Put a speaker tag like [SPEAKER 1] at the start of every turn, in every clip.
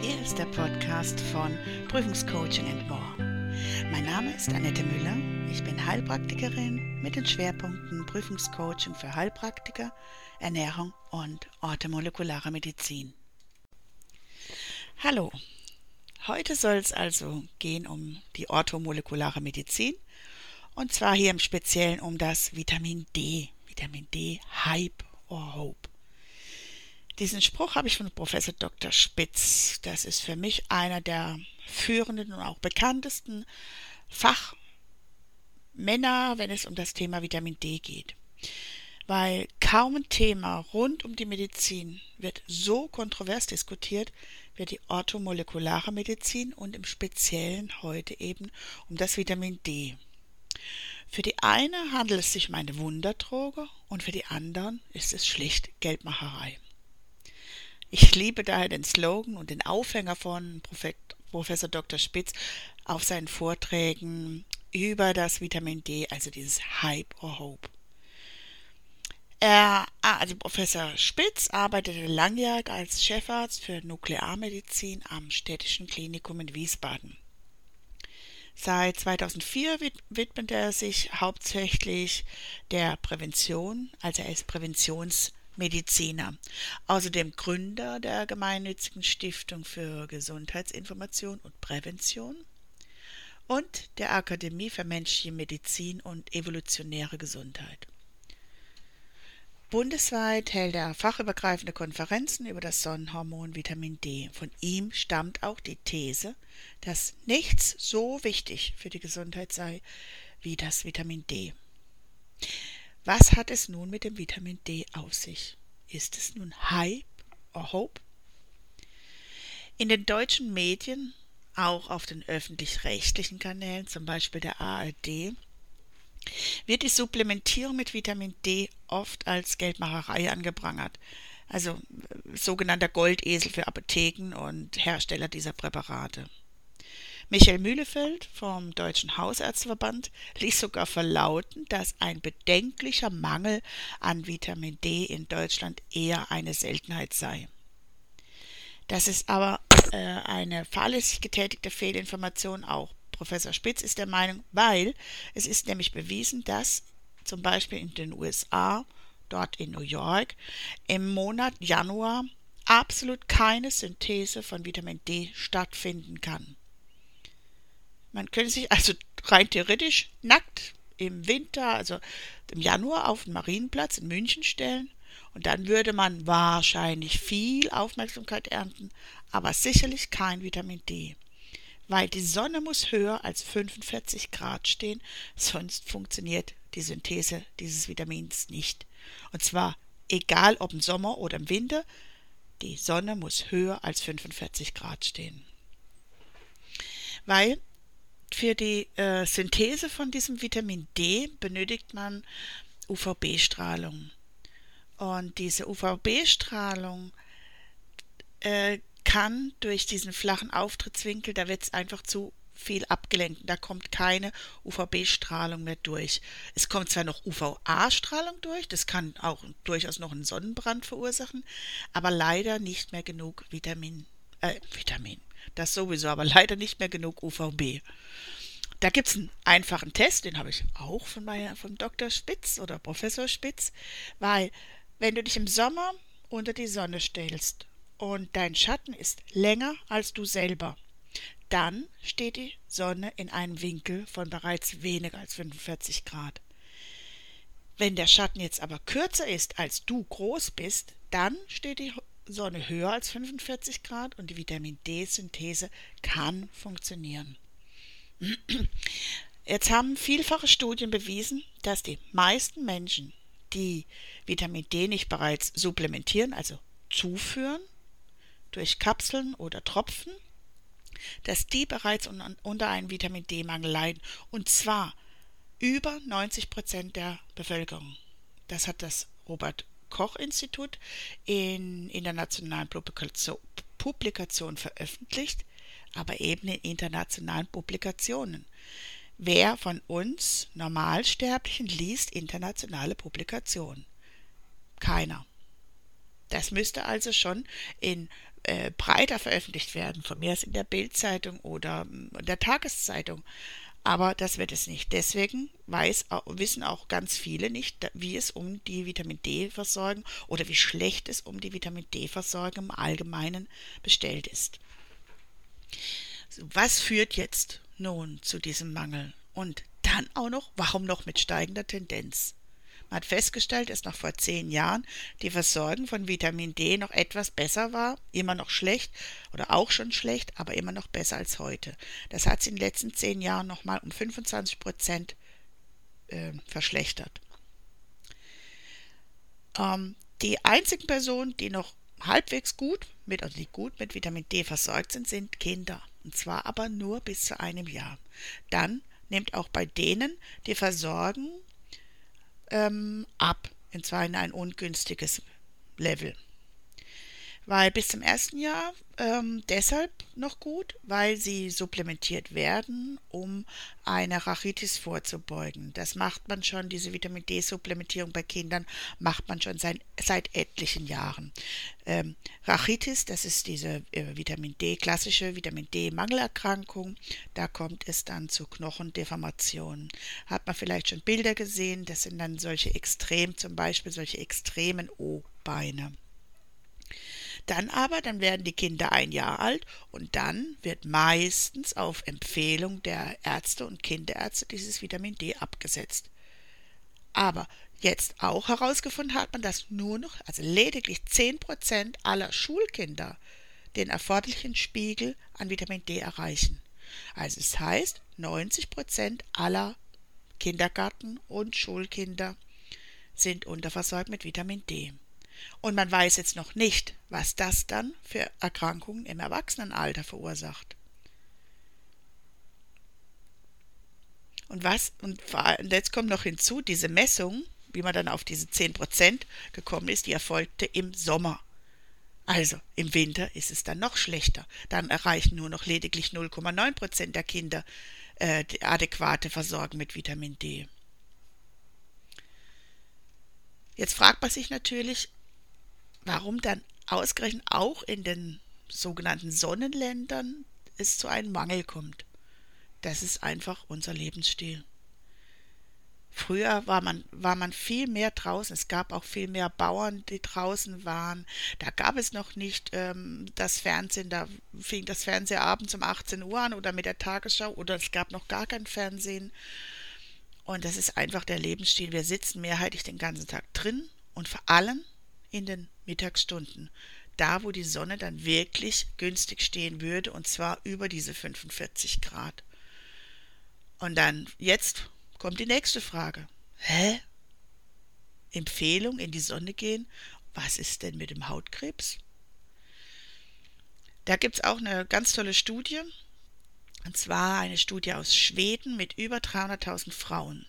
[SPEAKER 1] Hier ist der Podcast von Prüfungscoaching and More. Mein Name ist Annette Müller. Ich bin Heilpraktikerin mit den Schwerpunkten Prüfungscoaching für Heilpraktiker, Ernährung und orthomolekulare Medizin. Hallo. Heute soll es also gehen um die orthomolekulare Medizin und zwar hier im Speziellen um das Vitamin D, Vitamin D Hype or Hope. Diesen Spruch habe ich von Professor Dr. Spitz. Das ist für mich einer der führenden und auch bekanntesten Fachmänner, wenn es um das Thema Vitamin D geht. Weil kaum ein Thema rund um die Medizin wird so kontrovers diskutiert wie die orthomolekulare Medizin und im Speziellen heute eben um das Vitamin D. Für die eine handelt es sich um eine Wunderdroge und für die anderen ist es schlicht Geldmacherei. Ich liebe daher den Slogan und den Aufhänger von Professor Dr. Spitz auf seinen Vorträgen über das Vitamin D, also dieses Hype or Hope. Er, ah, also Professor Spitz arbeitete langjährig als Chefarzt für Nuklearmedizin am Städtischen Klinikum in Wiesbaden. Seit 2004 widmet er sich hauptsächlich der Prävention, also er ist Präventionsmediziner. Außerdem Gründer der gemeinnützigen Stiftung für Gesundheitsinformation und Prävention und der Akademie für menschliche Medizin und evolutionäre Gesundheit. Bundesweit hält er fachübergreifende Konferenzen über das Sonnenhormon Vitamin D. Von ihm stammt auch die These, dass nichts so wichtig für die Gesundheit sei wie das Vitamin D. Was hat es nun mit dem Vitamin D auf sich? Ist es nun Hype or Hope? In den deutschen Medien, auch auf den öffentlich-rechtlichen Kanälen, zum Beispiel der ARD, wird die Supplementierung mit Vitamin D oft als Geldmacherei angeprangert. Also äh, sogenannter Goldesel für Apotheken und Hersteller dieser Präparate. Michael Mühlefeld vom Deutschen Hausärzteverband ließ sogar verlauten, dass ein bedenklicher Mangel an Vitamin D in Deutschland eher eine Seltenheit sei. Das ist aber äh, eine fahrlässig getätigte Fehlinformation auch Professor Spitz ist der Meinung, weil es ist nämlich bewiesen, dass zum Beispiel in den USA, dort in New York, im Monat Januar absolut keine Synthese von Vitamin D stattfinden kann. Man könnte sich also rein theoretisch nackt im Winter, also im Januar, auf den Marienplatz in München stellen und dann würde man wahrscheinlich viel Aufmerksamkeit ernten, aber sicherlich kein Vitamin D weil die Sonne muss höher als 45 Grad stehen, sonst funktioniert die Synthese dieses Vitamins nicht. Und zwar egal ob im Sommer oder im Winter, die Sonne muss höher als 45 Grad stehen. Weil für die äh, Synthese von diesem Vitamin D benötigt man UVB-Strahlung. Und diese UVB-Strahlung äh, kann durch diesen flachen Auftrittswinkel, da wird es einfach zu viel abgelenkt. Da kommt keine UVB-Strahlung mehr durch. Es kommt zwar noch UVA-Strahlung durch, das kann auch durchaus noch einen Sonnenbrand verursachen, aber leider nicht mehr genug Vitamin, äh, Vitamin, das sowieso, aber leider nicht mehr genug UVB. Da gibt es einen einfachen Test, den habe ich auch von, meiner, von Dr. Spitz oder Professor Spitz, weil wenn du dich im Sommer unter die Sonne stellst und dein Schatten ist länger als du selber, dann steht die Sonne in einem Winkel von bereits weniger als 45 Grad. Wenn der Schatten jetzt aber kürzer ist, als du groß bist, dann steht die Sonne höher als 45 Grad und die Vitamin D-Synthese kann funktionieren. Jetzt haben vielfache Studien bewiesen, dass die meisten Menschen, die Vitamin D nicht bereits supplementieren, also zuführen, durch Kapseln oder Tropfen, dass die bereits unter einem Vitamin D-Mangel leiden. Und zwar über 90 Prozent der Bevölkerung. Das hat das Robert Koch Institut in internationalen Publikationen veröffentlicht, aber eben in internationalen Publikationen. Wer von uns Normalsterblichen liest internationale Publikationen? Keiner. Das müsste also schon in äh, breiter veröffentlicht werden, von mir aus in der Bildzeitung oder in der Tageszeitung. Aber das wird es nicht. Deswegen weiß, wissen auch ganz viele nicht, wie es um die Vitamin D-Versorgung oder wie schlecht es um die Vitamin D-Versorgung im Allgemeinen bestellt ist. Was führt jetzt nun zu diesem Mangel? Und dann auch noch, warum noch mit steigender Tendenz? Man hat festgestellt, dass noch vor zehn Jahren die Versorgung von Vitamin D noch etwas besser war, immer noch schlecht oder auch schon schlecht, aber immer noch besser als heute. Das hat sich in den letzten zehn Jahren nochmal um 25 Prozent äh, verschlechtert. Ähm, die einzigen Personen, die noch halbwegs gut mit, also nicht gut mit Vitamin D versorgt sind, sind Kinder. Und zwar aber nur bis zu einem Jahr. Dann nimmt auch bei denen die Versorgung ähm, ab, und zwar in ein ungünstiges Level. Weil bis zum ersten Jahr ähm, deshalb noch gut, weil sie supplementiert werden, um eine Rachitis vorzubeugen. Das macht man schon, diese Vitamin D-Supplementierung bei Kindern macht man schon seit, seit etlichen Jahren. Ähm, Rachitis, das ist diese äh, Vitamin D, klassische Vitamin D-Mangelerkrankung. Da kommt es dann zu Knochendeformationen. Hat man vielleicht schon Bilder gesehen, das sind dann solche extrem, zum Beispiel solche extremen O-Beine. Dann aber, dann werden die Kinder ein Jahr alt und dann wird meistens auf Empfehlung der Ärzte und Kinderärzte dieses Vitamin D abgesetzt. Aber jetzt auch herausgefunden hat man, dass nur noch, also lediglich 10% aller Schulkinder den erforderlichen Spiegel an Vitamin D erreichen. Also es heißt, 90% aller Kindergarten- und Schulkinder sind unterversorgt mit Vitamin D. Und man weiß jetzt noch nicht, was das dann für Erkrankungen im Erwachsenenalter verursacht. Und was, und jetzt kommt noch hinzu, diese Messung, wie man dann auf diese 10% gekommen ist, die erfolgte im Sommer. Also im Winter ist es dann noch schlechter. Dann erreichen nur noch lediglich 0,9% der Kinder äh, die adäquate Versorgung mit Vitamin D. Jetzt fragt man sich natürlich, warum dann ausgerechnet auch in den sogenannten Sonnenländern es zu einem Mangel kommt. Das ist einfach unser Lebensstil. Früher war man, war man viel mehr draußen. Es gab auch viel mehr Bauern, die draußen waren. Da gab es noch nicht ähm, das Fernsehen. Da fing das Fernsehen abends um 18 Uhr an oder mit der Tagesschau oder es gab noch gar kein Fernsehen. Und das ist einfach der Lebensstil. Wir sitzen mehrheitlich den ganzen Tag drin und vor allem in den Mittagsstunden. Da, wo die Sonne dann wirklich günstig stehen würde, und zwar über diese 45 Grad. Und dann, jetzt kommt die nächste Frage. Hä? Empfehlung in die Sonne gehen? Was ist denn mit dem Hautkrebs? Da gibt es auch eine ganz tolle Studie, und zwar eine Studie aus Schweden mit über 300.000 Frauen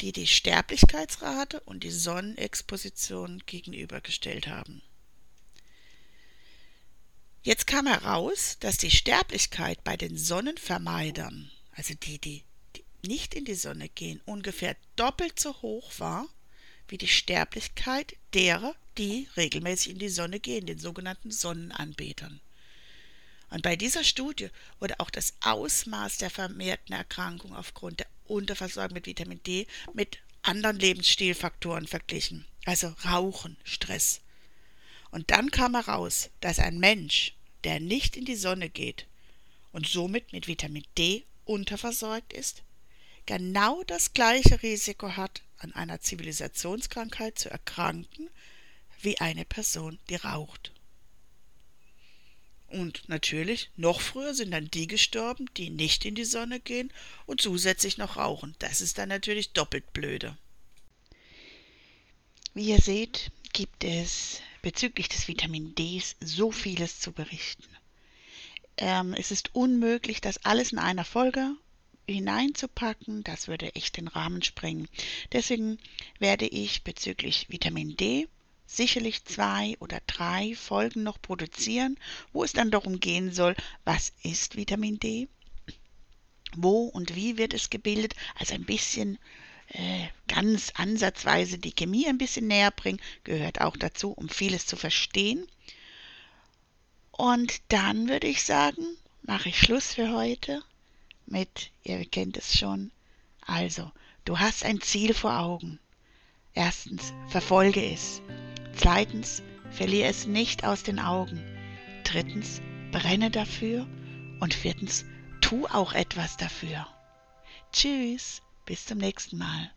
[SPEAKER 1] die die Sterblichkeitsrate und die Sonnenexposition gegenübergestellt haben. Jetzt kam heraus, dass die Sterblichkeit bei den Sonnenvermeidern, also die, die, nicht in die Sonne gehen, ungefähr doppelt so hoch war wie die Sterblichkeit derer, die regelmäßig in die Sonne gehen, den sogenannten Sonnenanbetern. Und bei dieser Studie wurde auch das Ausmaß der vermehrten Erkrankung aufgrund der Unterversorgung mit Vitamin D mit anderen Lebensstilfaktoren verglichen, also Rauchen, Stress. Und dann kam heraus, dass ein Mensch, der nicht in die Sonne geht und somit mit Vitamin D unterversorgt ist, genau das gleiche Risiko hat, an einer Zivilisationskrankheit zu erkranken, wie eine Person, die raucht. Und natürlich, noch früher sind dann die gestorben, die nicht in die Sonne gehen und zusätzlich noch rauchen. Das ist dann natürlich doppelt blöde. Wie ihr seht, gibt es bezüglich des Vitamin Ds so vieles zu berichten. Ähm, es ist unmöglich, das alles in einer Folge hineinzupacken. Das würde echt den Rahmen sprengen. Deswegen werde ich bezüglich Vitamin D sicherlich zwei oder drei Folgen noch produzieren, wo es dann darum gehen soll, was ist Vitamin D, wo und wie wird es gebildet, also ein bisschen äh, ganz ansatzweise die Chemie ein bisschen näher bringen, gehört auch dazu, um vieles zu verstehen. Und dann würde ich sagen, mache ich Schluss für heute mit, ihr kennt es schon, also, du hast ein Ziel vor Augen. Erstens, verfolge es. Zweitens, verliere es nicht aus den Augen. Drittens, brenne dafür. Und viertens, tu auch etwas dafür. Tschüss, bis zum nächsten Mal.